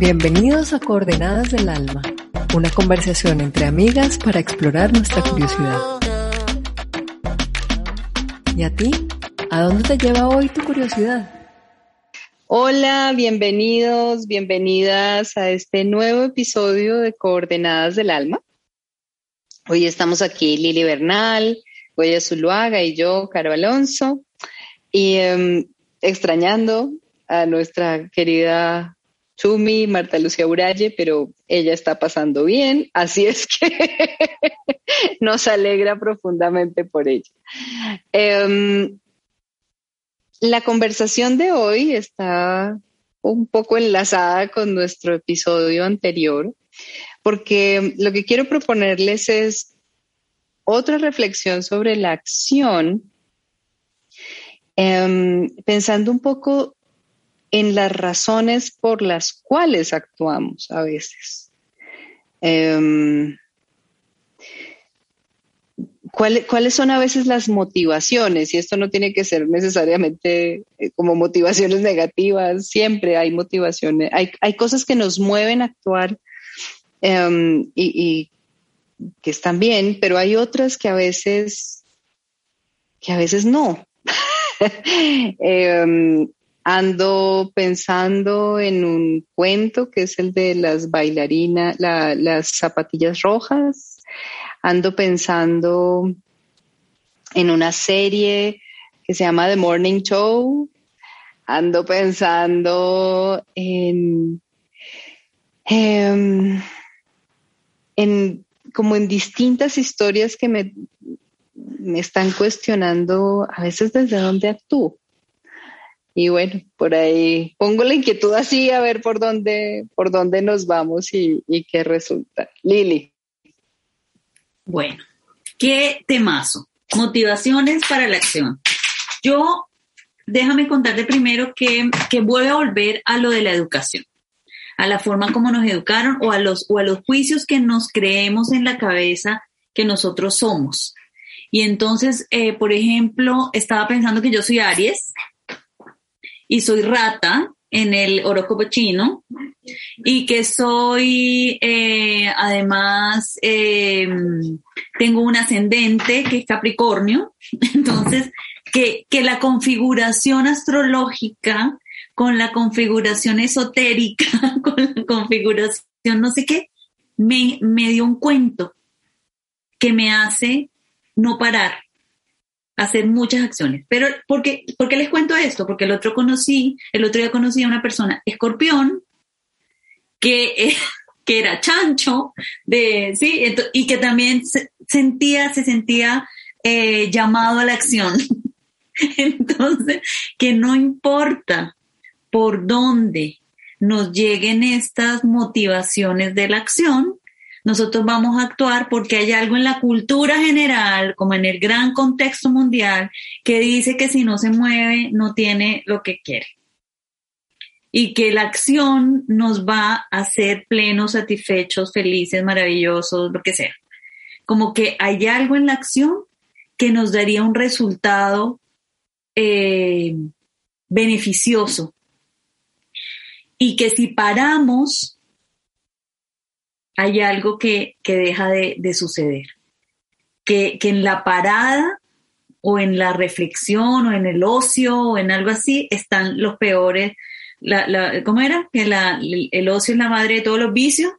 Bienvenidos a Coordenadas del Alma, una conversación entre amigas para explorar nuestra curiosidad. ¿Y a ti? ¿A dónde te lleva hoy tu curiosidad? Hola, bienvenidos, bienvenidas a este nuevo episodio de Coordenadas del Alma. Hoy estamos aquí Lili Bernal, Goya Zuluaga y yo, Caro Alonso, y em, extrañando a nuestra querida Chumi, Marta Lucía Uralle, pero ella está pasando bien, así es que nos alegra profundamente por ella. Em, la conversación de hoy está un poco enlazada con nuestro episodio anterior, porque lo que quiero proponerles es otra reflexión sobre la acción, em, pensando un poco en las razones por las cuales actuamos a veces. Em, ¿Cuáles son a veces las motivaciones? Y esto no tiene que ser necesariamente eh, como motivaciones negativas, siempre hay motivaciones, hay, cosas que nos mueven a actuar em, y, que están bien, pero hay otras que a veces, que a veces no. Em, ando pensando en un cuento que es el de las bailarinas, las zapatillas rojas ando pensando en una serie que se llama The Morning Show. Ando pensando en, em, en, como en distintas historias que me, me están cuestionando a veces desde dónde actúo. Y bueno, por ahí pongo la inquietud así a ver por dónde, por dónde nos vamos y, qué resulta. Lili. Bueno, qué temazo. Motivaciones para la acción. Yo, déjame contarte primero que, que voy a volver a lo de la educación, a la forma como nos educaron o a los, o a los juicios que nos creemos en la cabeza que nosotros somos. Y entonces, eh, por ejemplo, estaba pensando que yo soy Aries y soy rata en el horóscopo chino y que soy, eh, además, em, tengo un ascendente que es Capricornio, entonces, que, que la configuración astrológica con la configuración esotérica, con la configuración no sé qué, me, me dio un cuento que me hace no parar, hacer muchas acciones. Pero, ¿por qué, ¿por qué les cuento esto? Porque el otro conocí, el otro día conocí a una persona escorpión que, eh, que era chancho, de, ¿sí? y que también se sentía, se sentía eh, llamado a la acción. Entonces, que no importa por dónde nos lleguen estas motivaciones de la acción, nosotros vamos a actuar porque hay algo en la cultura general, como en el gran contexto mundial, que dice que si no se mueve, no tiene lo que quiere y que la acción nos va a hacer plenos, satisfechos, felices, maravillosos, lo que sea. Como que hay algo en la acción que nos daría un resultado eh, beneficioso. Y que si paramos, hay algo que, deja de, suceder. Que, que en la parada o en la reflexión o en el ocio o en algo así están los peores ¿cómo era? Que el ocio es la madre de todos los vicios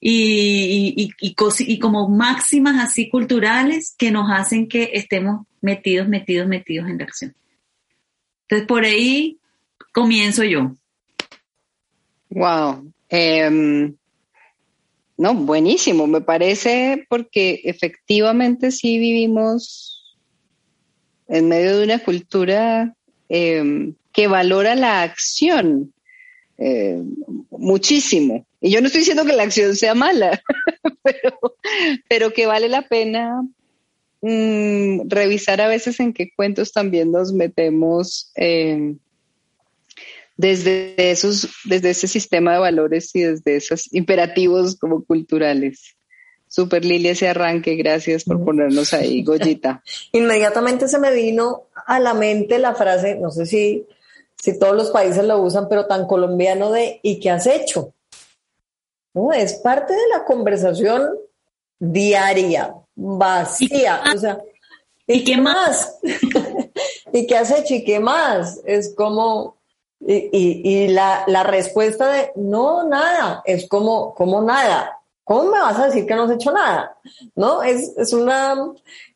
y, y, como máximas así culturales que nos hacen que estemos metidos, metidos, metidos en la acción. Entonces, por ahí comienzo yo. Wow. Em, no, buenísimo, me parece porque efectivamente sí vivimos en medio de una cultura eh, que valora la acción eh, muchísimo. Y yo no estoy diciendo que la acción sea mala, pero, que vale la pena mm, revisar a veces en qué cuentos también nos metemos eh, desde, esos, desde ese sistema de valores y desde esos imperativos como culturales. Super Lilia, ese arranque, gracias por ponernos ahí, Goyita. Inmediatamente se me vino a la mente la frase, no sé si si todos los países lo usan, pero tan colombiano de ¿y qué has hecho? No, es parte de la conversación diaria, vacía. O sea, ¿y qué más? ¿Y qué has hecho? ¿Y qué más? Es como, y, la, la, respuesta de no, nada, es como, como nada. ¿Cómo me vas a decir que no has hecho nada? ¿No? Es, es, una,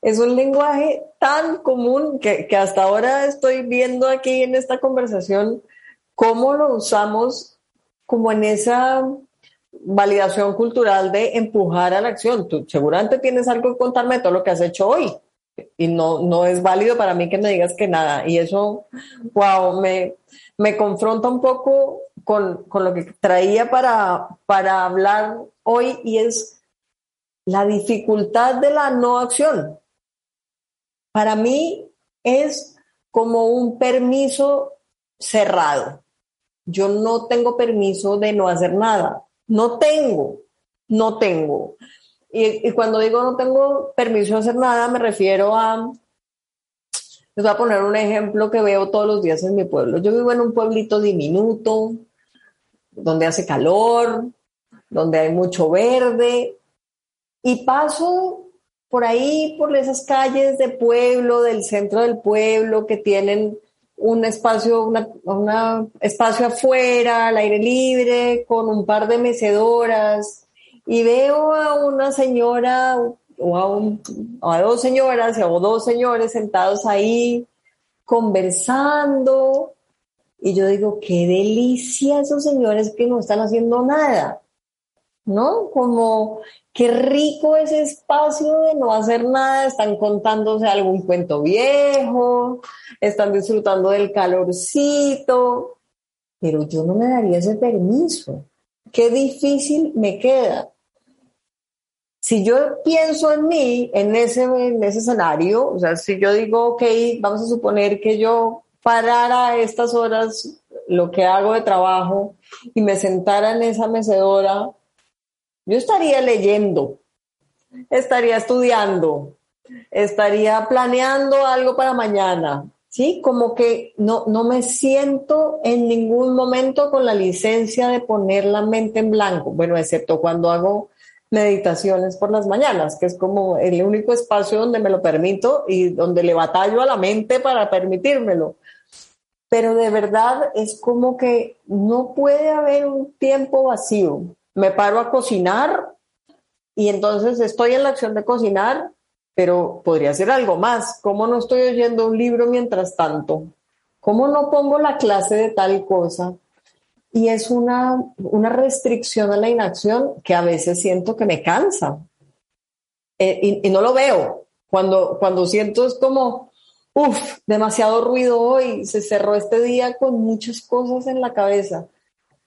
es un lenguaje tan común que, que hasta ahora estoy viendo aquí en esta conversación cómo lo usamos como en esa validación cultural de empujar a la acción. Tú seguramente tienes algo que contarme de todo lo que has hecho hoy y no, no es válido para mí que me digas que nada. Y eso, wow, me, me confronta un poco con, con, lo que traía para, para hablar hoy y es la dificultad de la no acción. Para mí es como un permiso cerrado. Yo no tengo permiso de no hacer nada. No tengo, no tengo. Y, cuando digo no tengo permiso de hacer nada, me refiero a, les voy a poner un ejemplo que veo todos los días en mi pueblo. Yo vivo en un pueblito diminuto, donde hace calor, donde hay mucho verde, y paso por ahí, por esas calles de pueblo, del centro del pueblo, que tienen un espacio, una, espacio afuera, al aire libre, con un par de mecedoras, y veo a una señora o a, dos señoras o dos señores sentados ahí conversando y yo digo, qué delicia esos señores que no están haciendo nada, ¿no? Como qué rico ese espacio de no hacer nada, están contándose algún cuento viejo, están disfrutando del calorcito, pero yo no me daría ese permiso. Qué difícil me queda si yo pienso en mí, en ese, en ese escenario, o sea, si yo digo, ok, vamos a suponer que yo parara a estas horas lo que hago de trabajo y me sentara en esa mecedora, yo estaría leyendo, estaría estudiando, estaría planeando algo para mañana, ¿sí? Como que no, no me siento en ningún momento con la licencia de poner la mente en blanco, bueno, excepto cuando hago meditaciones por las mañanas, que es como el único espacio donde me lo permito y donde le batallo a la mente para permitírmelo. Pero de verdad es como que no puede haber un tiempo vacío. Me paro a cocinar y entonces estoy en la acción de cocinar, pero podría ser algo más. ¿Cómo no estoy oyendo un libro mientras tanto? ¿Cómo no pongo la clase de tal cosa? Y es una, una restricción a la inacción que a veces siento que me cansa. Eh, y, no lo veo. Cuando, cuando siento es como, uff, demasiado ruido hoy, se cerró este día con muchas cosas en la cabeza.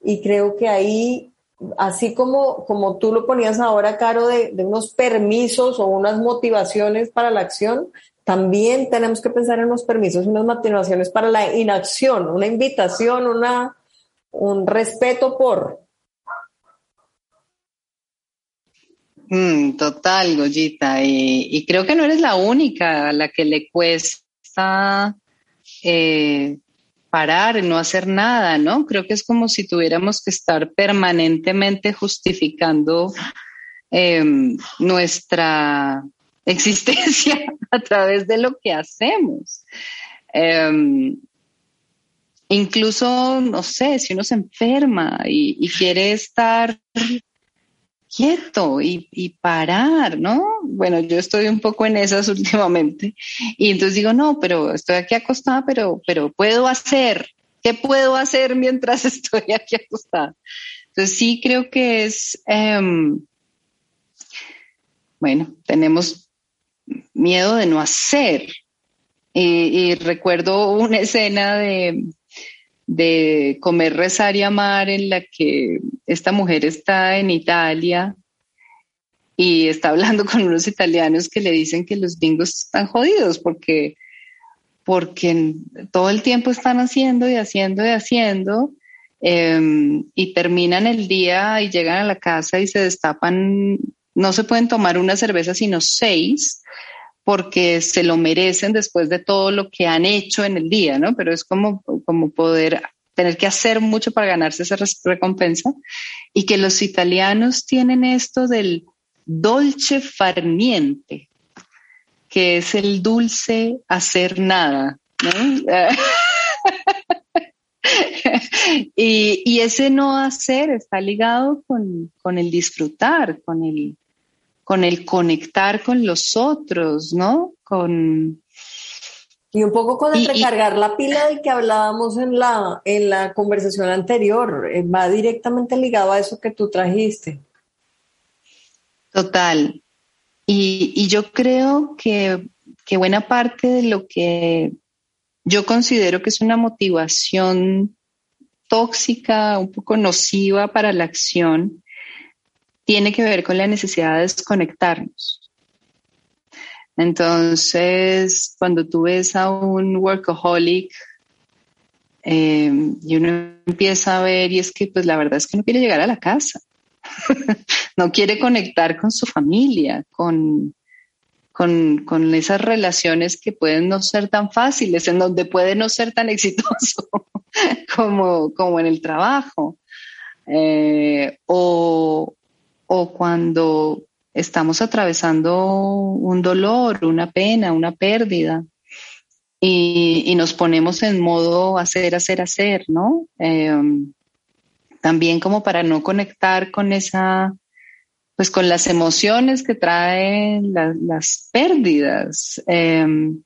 Y creo que ahí, así como, como tú lo ponías ahora, Caro, de, de unos permisos o unas motivaciones para la acción, también tenemos que pensar en unos permisos y unas motivaciones para la inacción, una invitación, una, un respeto por. Mm, total, Goyita. Y, creo que no eres la única a la que le cuesta eh, parar, no hacer nada, ¿no? Creo que es como si tuviéramos que estar permanentemente justificando em, nuestra existencia a través de lo que hacemos. Em, Incluso, no sé, si uno se enferma y, quiere estar quieto y, parar, ¿no? Bueno, yo estoy un poco en esas últimamente y entonces digo, no, pero estoy aquí acostada, pero, pero puedo hacer, ¿qué puedo hacer mientras estoy aquí acostada? Entonces sí creo que es, em, bueno, tenemos miedo de no hacer. y recuerdo una escena de, de comer, rezar y amar, en la que esta mujer está en Italia y está hablando con unos italianos que le dicen que los bingos están jodidos porque, porque todo el tiempo están haciendo y haciendo y haciendo em, y terminan el día y llegan a la casa y se destapan, no se pueden tomar una cerveza sino seis porque se lo merecen después de todo lo que han hecho en el día, ¿no? Pero es como, como poder tener que hacer mucho para ganarse esa recompensa y que los italianos tienen esto del dolce far niente, que es el dulce hacer nada. y, ese no hacer está ligado con, con el disfrutar, con el, con el conectar con los otros, ¿no? Con, y un poco con el recargar la pila del que hablábamos en la, en la conversación anterior, eh, va directamente ligado a eso que tú trajiste. Total. Y, y yo creo que, que, buena parte de lo que yo considero que es una motivación tóxica, un poco nociva para la acción, tiene que ver con la necesidad de desconectarnos. Entonces, cuando tú ves a un workaholic eh, y uno empieza a ver, y es que pues la verdad es que no quiere llegar a la casa, no quiere conectar con su familia, con, con, con, esas relaciones que pueden no ser tan fáciles, en donde puede no ser tan exitoso como, como en el trabajo. Eh, o, o cuando estamos atravesando un dolor, una pena, una pérdida, y, nos ponemos en modo hacer, hacer, hacer, ¿no? Em, también como para no conectar con esa, pues con las emociones que traen las pérdidas. Em,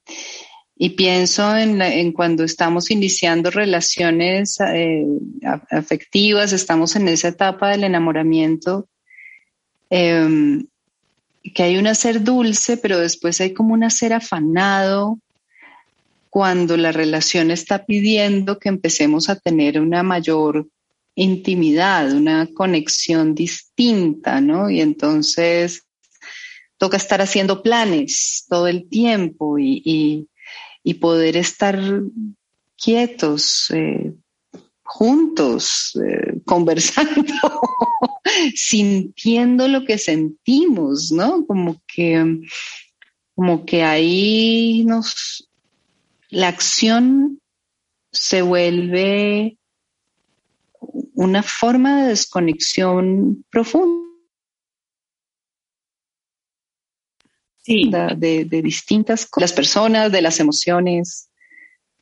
y pienso en, en, cuando estamos iniciando relaciones eh, afectivas, estamos en esa etapa del enamoramiento, Em, que hay un hacer dulce, pero después hay como un hacer afanado cuando la relación está pidiendo que empecemos a tener una mayor intimidad, una conexión distinta, ¿no? Y entonces toca estar haciendo planes todo el tiempo y, y, poder estar quietos, eh, juntos, eh, conversando, sintiendo lo que sentimos, ¿no? Como que, como que ahí nos, la acción se vuelve una forma de desconexión profunda. Sí. De, de, distintas las personas, de las emociones.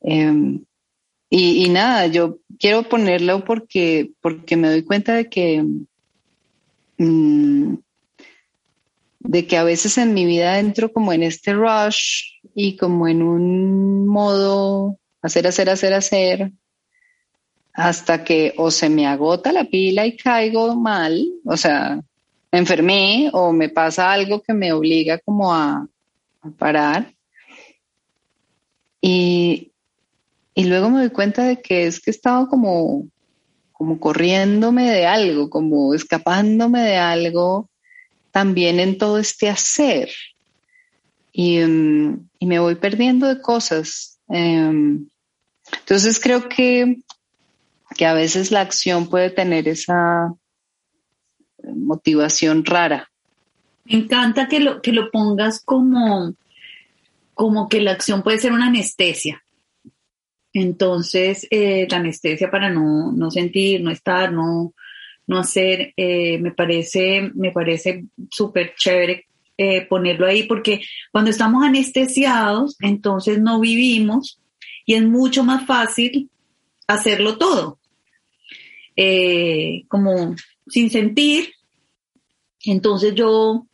Em, y, nada, yo quiero ponerlo porque, porque me doy cuenta de que, mm, de que a veces en mi vida entro como en este rush y como en un modo hacer, hacer, hacer, hacer, hasta que o se me agota la pila y caigo mal, o sea, me enfermé o me pasa algo que me obliga como a, a parar. Y, y luego me doy cuenta de que es que estaba como, como corriéndome de algo, como escapándome de algo también en todo este hacer. Y, mm, me voy perdiendo de cosas. Em, entonces creo que, que a veces la acción puede tener esa motivación rara. Me encanta que lo, que lo pongas como, como que la acción puede ser una anestesia. Entonces, eh, la anestesia para no, no, sentir, no estar, no, no hacer, eh, me parece, me parece súper chévere eh, ponerlo ahí, porque cuando estamos anestesiados, entonces no vivimos y es mucho más fácil hacerlo todo. como sin sentir. Entonces yo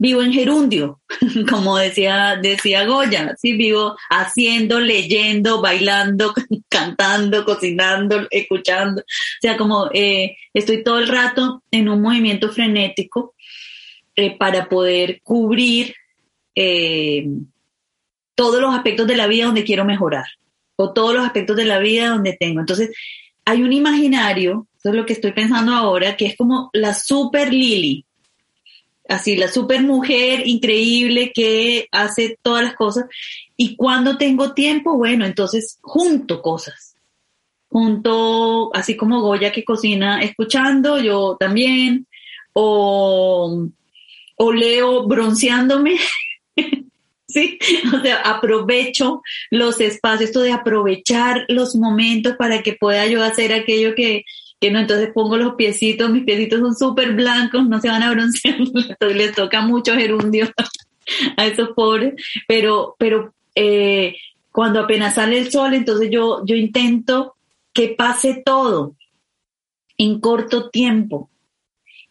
vivo en gerundio, como decía, decía Goya, sí, vivo haciendo, leyendo, bailando, cantando, cocinando, escuchando, o sea, como eh, estoy todo el rato en un movimiento frenético eh, para poder cubrir eh, todos los aspectos de la vida donde quiero mejorar, o todos los aspectos de la vida donde tengo. Entonces, hay un imaginario, eso es lo que estoy pensando ahora, que es como la super Lily, así la super mujer increíble que hace todas las cosas. Y cuando tengo tiempo, bueno, entonces junto cosas. Junto, así como Goya que cocina escuchando, yo también. O, o leo bronceándome. Sí, o sea, aprovecho los espacios, esto de aprovechar los momentos para que pueda yo hacer aquello que, que no, entonces pongo los piecitos, mis piecitos son súper blancos, no se van a broncear, les toca mucho gerundio a esos pobres, pero, pero eh, cuando apenas sale el sol, entonces yo, yo intento que pase todo en corto tiempo.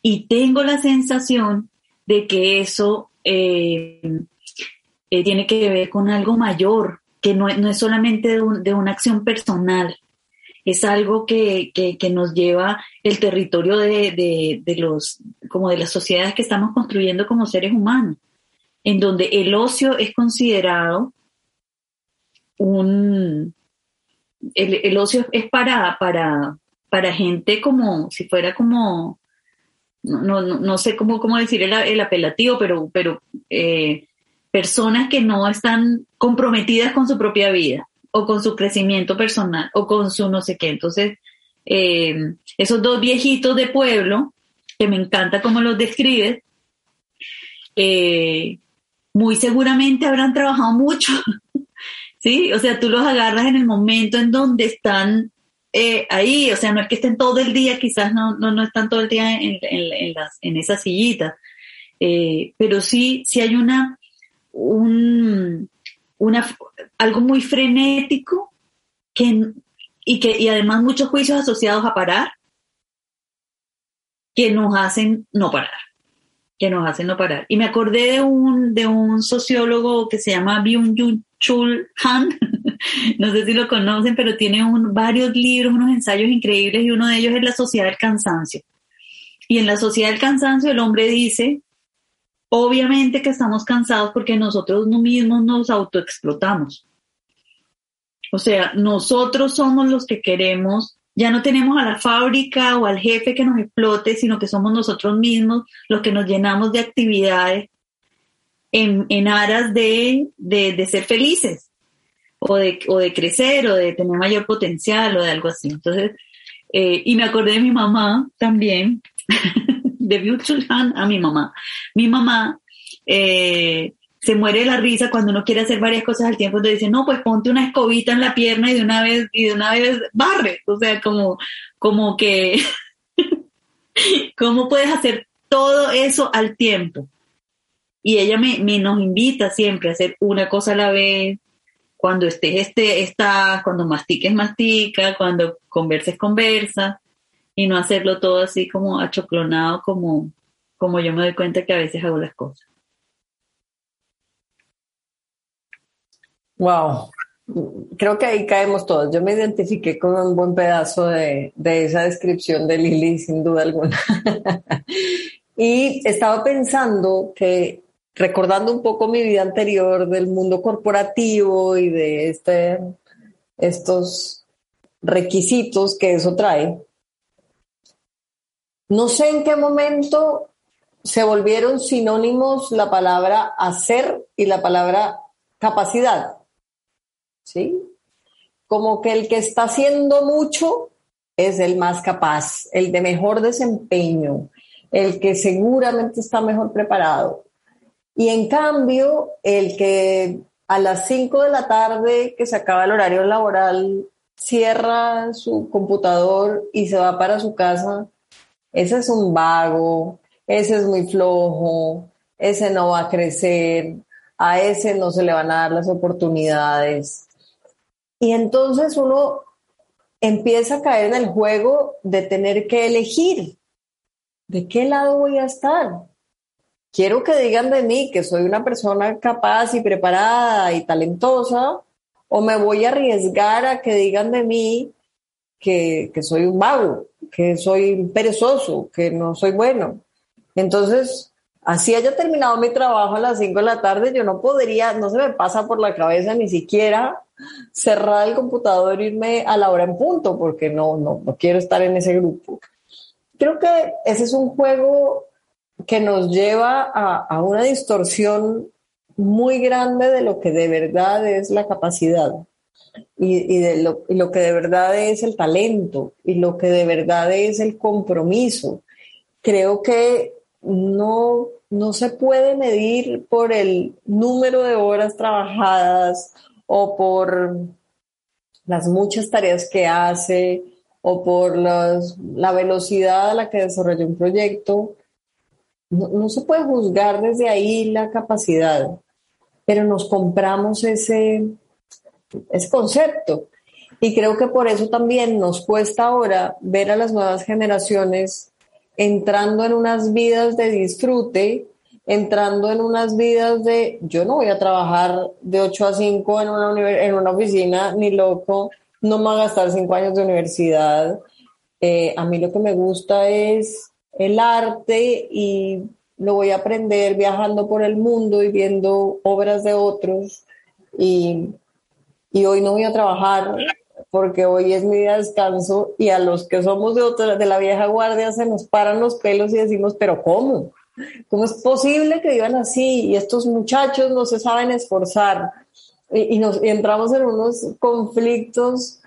Y tengo la sensación de que eso eh, eh, tiene que ver con algo mayor, que no, no es solamente de, una acción personal, es algo que, que, nos lleva el territorio de, de, los, como de las sociedades que estamos construyendo como seres humanos, en donde el ocio es considerado un, el, ocio es para, para, para gente como, si fuera como, no, no, no sé cómo, cómo decir el, el apelativo, pero, pero eh, personas que no están comprometidas con su propia vida o con su crecimiento personal o con su no sé qué. Entonces, eh, esos dos viejitos de pueblo, que me encanta cómo los describes, eh, muy seguramente habrán trabajado mucho, ¿sí? O sea, tú los agarras en el momento en donde están eh, ahí, o sea, no es que estén todo el día, quizás no, no, no están todo el día en, en, en pero sí, sí hay una un, una, algo muy frenético que, y, que, y además muchos juicios asociados a parar que nos hacen no parar, que nos hacen no parar. Y me acordé de un, de un sociólogo que se llama Byung Chul Han, no sé si lo conocen, pero tiene varios libros, unos ensayos increíbles y uno de ellos es La Sociedad del Cansancio. Y en La Sociedad del Cansancio el hombre dice Obviamente que estamos cansados porque nosotros mismos nos autoexplotamos. O sea, nosotros somos los que queremos, ya no tenemos a la fábrica o al jefe que nos explote, sino que somos nosotros mismos los que nos llenamos de actividades en, aras de, ser felices o de, o de crecer o de tener mayor potencial o de algo así. Entonces, eh, y me acordé de mi mamá también, de Han a mi mamá. Mi mamá eh, se muere la risa cuando uno quiere hacer varias cosas al tiempo, entonces dice, no, pues ponte una escobita en la pierna y de una vez, y de una vez barre. O sea, como, como que, ¿cómo puedes hacer todo eso al tiempo? Y ella me, me, nos invita siempre a hacer una cosa a la vez. Cuando estés, este, estás, cuando mastiques, mastica, cuando converses, conversa y no hacerlo todo así como achoclonado como, como yo me doy cuenta que a veces hago las cosas. Wow, creo que ahí caemos todos. Yo me identifiqué con un buen pedazo de, de esa descripción de Lili, sin duda alguna. y estaba pensando que, recordando un poco mi vida anterior del mundo corporativo y de este, estos requisitos que eso trae, no sé en qué momento se volvieron sinónimos la palabra hacer y la palabra capacidad. ¿Sí? Como que el que está haciendo mucho es el más capaz, el de mejor desempeño, el que seguramente está mejor preparado. Y en cambio, el que a las 5 de la tarde que se acaba el horario laboral cierra su computador y se va para su casa, ese es un vago, ese es muy flojo, ese no va a crecer, a ese no se le van a dar las oportunidades. Y entonces uno empieza a caer en el juego de tener que elegir de qué lado voy a estar. Quiero que digan de mí que soy una persona capaz y preparada y talentosa, o me voy a arriesgar a que digan de mí que, soy un vago, que soy perezoso, que no soy bueno. Entonces, así haya terminado mi trabajo a las 5 de la tarde, yo no podría, no se me pasa por la cabeza ni siquiera cerrar el computador e irme a la hora en punto, porque no, no, no quiero estar en ese grupo. Creo que ese es un juego que nos lleva a una distorsión muy grande de lo que de verdad es la capacidad y, de lo, lo, que de verdad es el talento y lo que de verdad es el compromiso. Creo que no, no se puede medir por el número de horas trabajadas o por las muchas tareas que hace o por la velocidad a la que desarrolla un proyecto. No, se puede juzgar desde ahí la capacidad, pero nos compramos ese, ese concepto. Y creo que por eso también nos cuesta ahora ver a las nuevas generaciones entrando en unas vidas de disfrute, entrando en unas vidas de yo no voy a trabajar de 8 a 5 en una, en una oficina, ni loco, no me va a gastar 5 años de universidad. Eh, a mí lo que me gusta es el arte y lo voy a aprender viajando por el mundo y viendo obras de otros. Y, y hoy no voy a trabajar porque hoy es mi día de descanso y a los que somos de, otra, de la vieja guardia se nos paran los pelos y decimos, pero ¿cómo? ¿Cómo es posible que vivan así? Y estos muchachos no se saben esforzar. Y, nos entramos en unos conflictos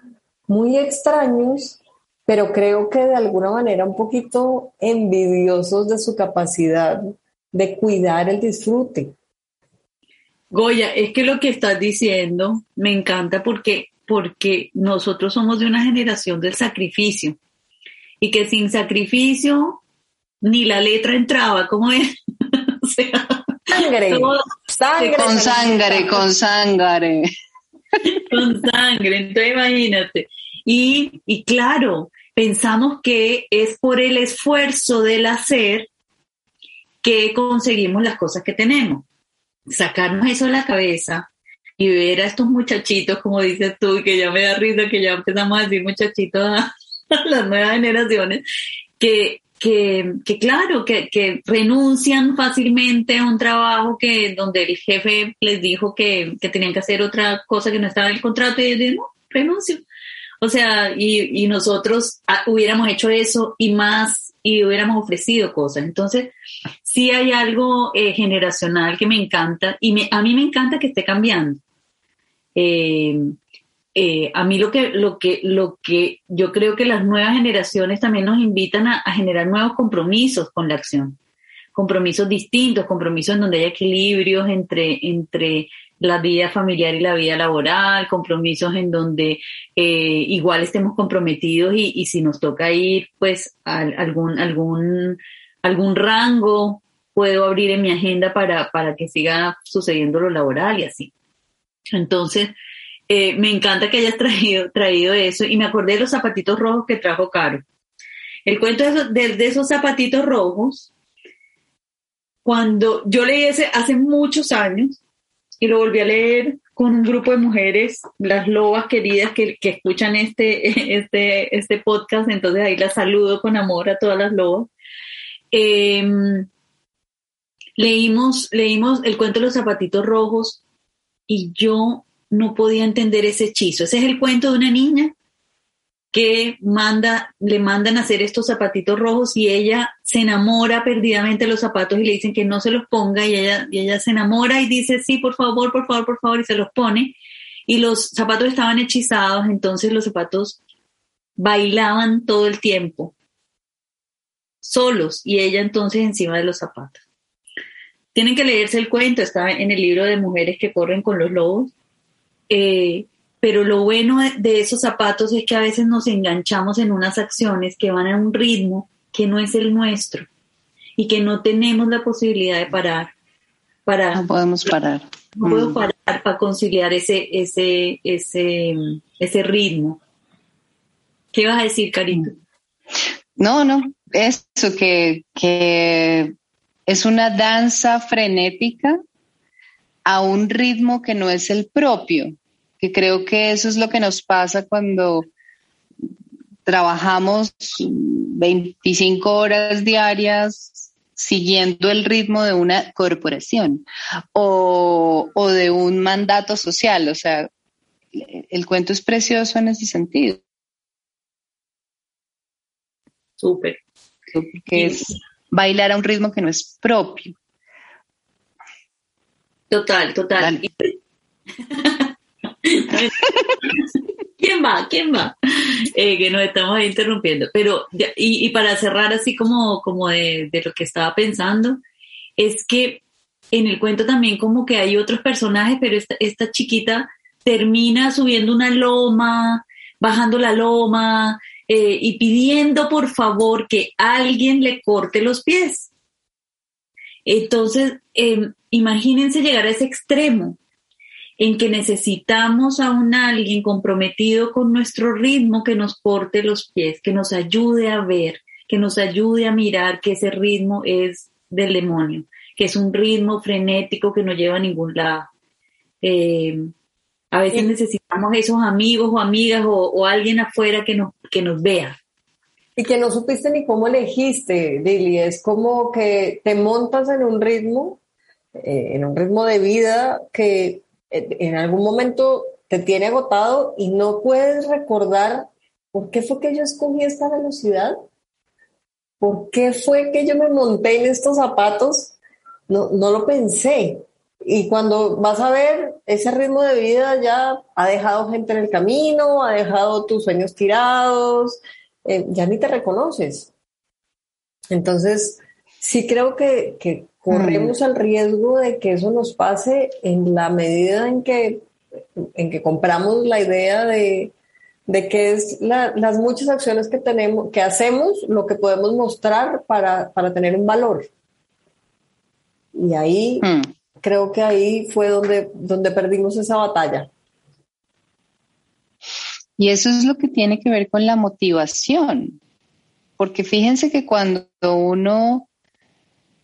muy extraños, pero creo que de alguna manera un poquito envidiosos de su capacidad de cuidar el disfrute. Goya, es que lo que estás diciendo me encanta porque porque nosotros somos de una generación del sacrificio y que sin sacrificio ni la letra entraba, ¿cómo es? o sea, sangre, sangre, con sangre, con sangre. con sangre, entonces imagínate. Y, y claro, pensamos que es por el esfuerzo del hacer que conseguimos las cosas que tenemos. Sacarnos eso de la cabeza y ver a estos muchachitos, como dices tú, que ya me da risa que ya empezamos a decir muchachitos a, las nuevas generaciones, que, que, que claro, que, que, renuncian fácilmente a un trabajo que donde el jefe les dijo que, que tenían que hacer otra cosa que no estaba en el contrato y ellos no, renuncio. O sea, y, y nosotros ah, hubiéramos hecho eso y más y hubiéramos ofrecido cosas. Entonces, sí hay algo eh, generacional que me encanta y me, a mí me encanta que esté cambiando. Eh, eh, a mí lo que, lo, que, lo que yo creo que las nuevas generaciones también nos invitan a, generar nuevos compromisos con la acción, compromisos distintos, compromisos en donde haya equilibrios entre, entre la vida familiar y la vida laboral, compromisos en donde eh, igual estemos comprometidos y, y, si nos toca ir pues a algún, algún, algún rango, puedo abrir en mi agenda para, para que siga sucediendo lo laboral y así. Entonces, eh, me encanta que hayas traído, traído eso y me acordé de los zapatitos rojos que trajo Caro. El cuento de, de, esos zapatitos rojos, cuando yo leí ese hace muchos años y lo volví a leer con un grupo de mujeres, las lobas queridas que, que escuchan este, este, este podcast, entonces ahí las saludo con amor a todas las lobas. Em, leímos, leímos el cuento de los zapatitos rojos y yo no podía entender ese hechizo. Ese es el cuento de una niña que manda, le mandan a hacer estos zapatitos rojos y ella se enamora perdidamente de los zapatos y le dicen que no se los ponga y ella, y ella se enamora y dice, sí, por favor, por favor, por favor, y se los pone. Y los zapatos estaban hechizados, entonces los zapatos bailaban todo el tiempo, solos, y ella entonces encima de los zapatos. Tienen que leerse el cuento, está en el libro de Mujeres que corren con los lobos. Eh, pero lo bueno de esos zapatos es que a veces nos enganchamos en unas acciones que van a un ritmo que no es el nuestro y que no tenemos la posibilidad de parar. Para, no podemos parar. No puedo mm. parar para conciliar ese, ese, ese, ese ritmo. ¿Qué vas a decir, Carito? No, no, eso que, es una danza frenética a un ritmo que no es el propio, que creo que eso es lo que nos pasa cuando trabajamos 25 horas diarias siguiendo el ritmo de una corporación o, o de un mandato social. O sea, el cuento es precioso en ese sentido. Súper. Que es bailar a un ritmo que no es propio. Total, total. ¿Quién va? ¿Quién va? Eh, que nos estamos interrumpiendo. Pero, y, para cerrar así como, como de, lo que estaba pensando, es que en el cuento también como que hay otros personajes, pero esta, esta chiquita termina subiendo una loma, bajando la loma eh, y pidiendo por favor que alguien le corte los pies. Entonces, em, imagínense llegar a ese extremo en que necesitamos a un alguien comprometido con nuestro ritmo que nos corte los pies, que nos ayude a ver, que nos ayude a mirar que ese ritmo es del demonio, que es un ritmo frenético que no lleva a ningún lado. Em, a veces necesitamos esos amigos o amigas o, alguien afuera que nos, que nos vea. Y que no supiste ni cómo elegiste, Lili. Es como que te montas en un ritmo, eh, en un ritmo de vida que en algún momento te tiene agotado y no puedes recordar por qué fue que yo escogí esta velocidad, por qué fue que yo me monté en estos zapatos, no, no lo pensé. Y cuando vas a ver, ese ritmo de vida ya ha dejado gente en el camino, ha dejado tus sueños tirados, eh, ya ni te reconoces. Entonces, sí creo que, que corremos el riesgo de que eso nos pase en la medida en que, en que compramos la idea de, de que es las muchas acciones que tenemos, que hacemos, lo que podemos mostrar para, para tener un valor. Y ahí, mm. Creo que ahí fue donde, donde perdimos esa batalla. Y eso es lo que tiene que ver con la motivación, porque fíjense que cuando uno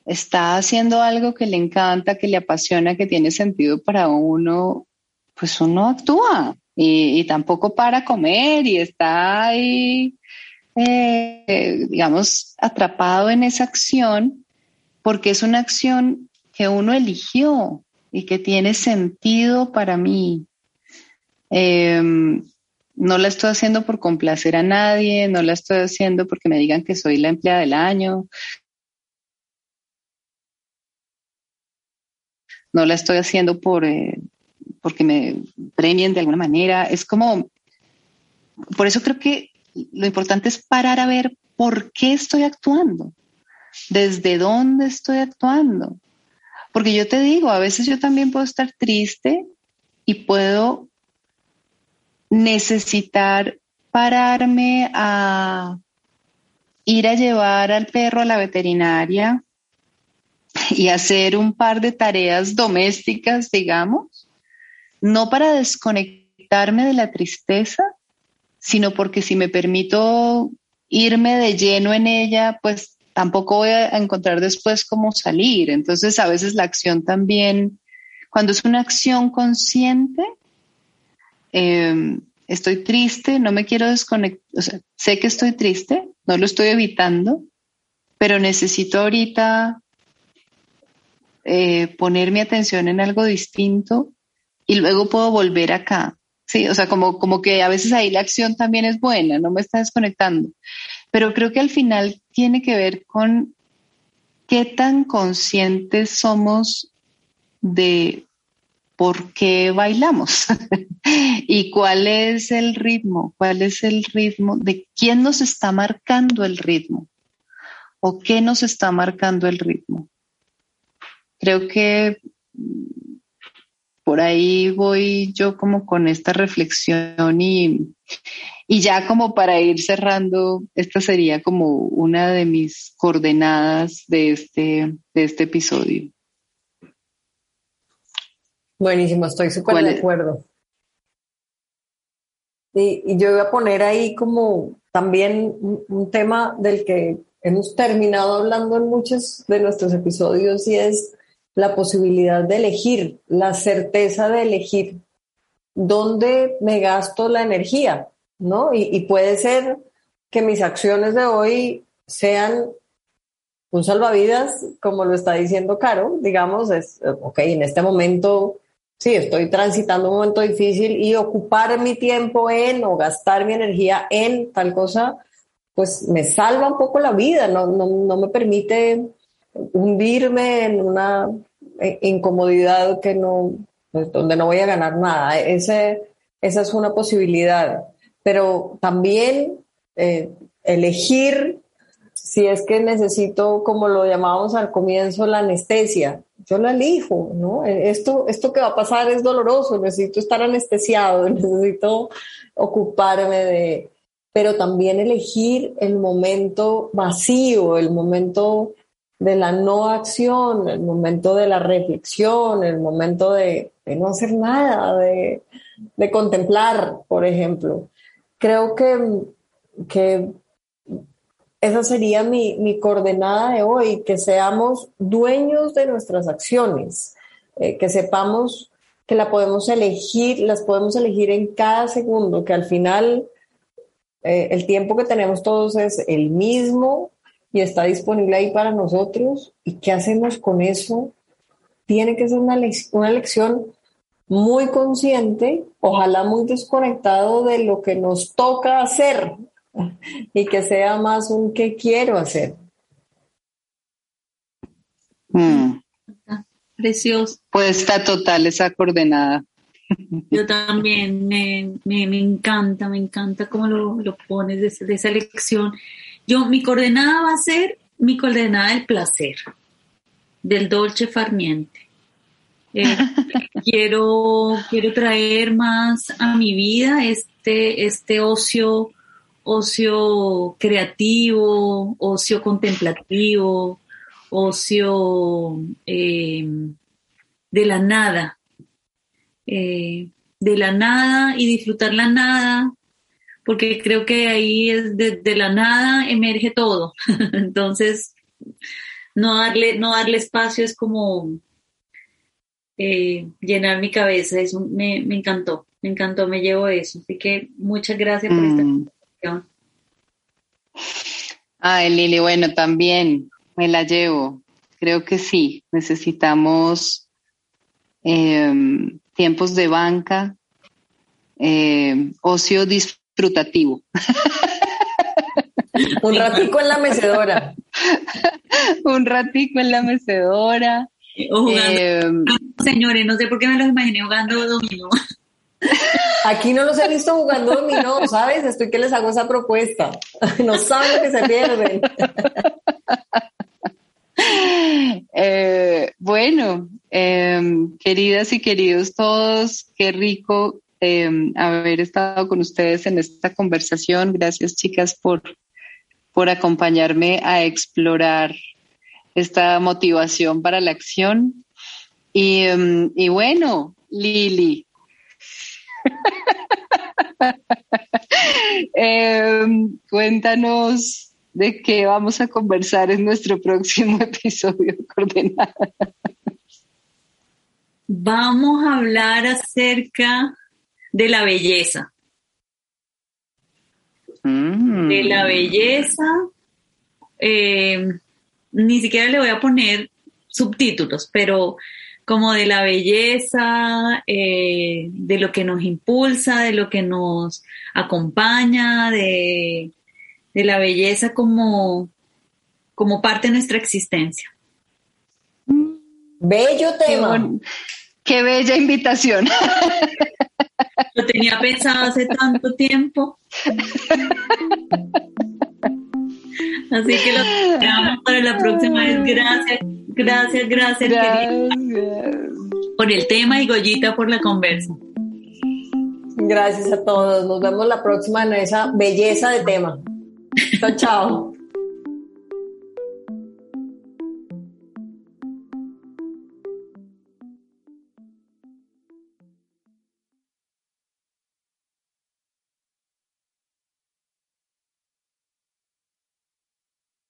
está haciendo algo que le encanta, que le apasiona, que tiene sentido para uno, pues uno actúa y, tampoco para comer y está ahí, eh, digamos, atrapado en esa acción, porque es una acción que uno eligió y que tiene sentido para mí. Em, no la estoy haciendo por complacer a nadie, no la estoy haciendo porque me digan que soy la empleada del año, no la estoy haciendo por, eh, porque me premien de alguna manera. Es como, por eso creo que lo importante es parar a ver por qué estoy actuando, desde dónde estoy actuando. Porque yo te digo, a veces yo también puedo estar triste y puedo necesitar pararme a ir a llevar al perro a la veterinaria y hacer un par de tareas domésticas, digamos, no para desconectarme de la tristeza, sino porque si me permito irme de lleno en ella, pues tampoco voy a encontrar después cómo salir. Entonces, a veces la acción también, cuando es una acción consciente, em, estoy triste, no me quiero desconectar, o sea, sé que estoy triste, no lo estoy evitando, pero necesito ahorita eh, poner mi atención en algo distinto y luego puedo volver acá. Sí, o sea, como, como que a veces ahí la acción también es buena, no me está desconectando. Pero creo que al final tiene que ver con qué tan conscientes somos de por qué bailamos y cuál es el ritmo, cuál es el ritmo, de quién nos está marcando el ritmo o qué nos está marcando el ritmo. Creo que por ahí voy yo como con esta reflexión y, y ya como para ir cerrando, esta sería como una de mis coordenadas de este, de este episodio. Buenísimo, estoy súper de acuerdo. Y, y, yo voy a poner ahí como también un tema del que hemos terminado hablando en muchos de nuestros episodios y es la posibilidad de elegir, la certeza de elegir dónde me gasto la energía, ¿no? Y, puede ser que mis acciones de hoy sean un salvavidas, como lo está diciendo Caro, digamos, es, ok, en este momento, sí, estoy transitando un momento difícil y ocupar mi tiempo en o gastar mi energía en tal cosa, pues me salva un poco la vida, no, no, no me permite hundirme en una incomodidad que no, pues, donde no voy a ganar nada. Ese, esa es una posibilidad. Pero también eh, elegir si es que necesito, como lo llamábamos al comienzo, la anestesia, yo la elijo, ¿no? Esto, esto que va a pasar es doloroso, necesito estar anestesiado, necesito ocuparme de, pero también elegir el momento vacío, el momento de la no acción, el momento de la reflexión, el momento de, no hacer nada, de, contemplar, por ejemplo. Creo que, que esa sería mi, mi, coordenada de hoy, que seamos dueños de nuestras acciones, eh, que sepamos que la podemos elegir, las podemos elegir en cada segundo, que al final eh, el tiempo que tenemos todos es el mismo y está disponible ahí para nosotros. ¿Y qué hacemos con eso? Tiene que ser una, una lección muy consciente, ojalá muy desconectado de lo que nos toca hacer y que sea más un qué quiero hacer. Mm. Precioso. Pues está total esa coordenada. Yo también me, me, encanta, me encanta cómo lo, lo pones de, de, esa lección. Yo, mi coordenada va a ser mi coordenada del placer, del dolce farniente. Quiero, quiero traer más a mi vida este, este ocio, ocio creativo, ocio contemplativo, ocio eh, de la nada, eh, de la nada y disfrutar la nada, porque creo que ahí es de, la nada emerge todo. Entonces, no darle, no darle espacio es como eh, llenar mi cabeza. Eso me, encantó, me encantó, me llevo eso. Así que muchas gracias por esta mm. invitación. Ay, Lili, bueno, también me la llevo. Creo que sí, necesitamos em, tiempos de banca, eh, ocio disfrutativo. Un ratico en la mecedora. Un ratico en la mecedora. O jugando. Em, señores, no sé por qué me los imaginé jugando dominó. Aquí no los he visto jugando dominó, ¿sabes? Estoy que les hago esa propuesta. No saben lo que se pierden. Eh, bueno, em, queridas y queridos todos, qué rico em, haber estado con ustedes en esta conversación. Gracias, chicas, por, por acompañarme a explorar esta motivación para la acción. Y, em, y bueno, Lili. cuéntanos de qué vamos a conversar en nuestro próximo episodio coordenado. Vamos a hablar acerca de la belleza. Mm. De la belleza. Eh, ni siquiera le voy a poner subtítulos, pero como de la belleza, eh, de lo que nos impulsa, de lo que nos acompaña, de de la belleza como, como parte de nuestra existencia. Bello tema. Qué, bella invitación. Lo tenía pensado hace tanto tiempo. Así que lo esperamos para la próxima vez. Gracias, gracias, gracias, gracias. por el tema y Goyita por la conversa. Gracias a todos. Nos vemos la próxima en esa belleza de tema. Tchau, tchau.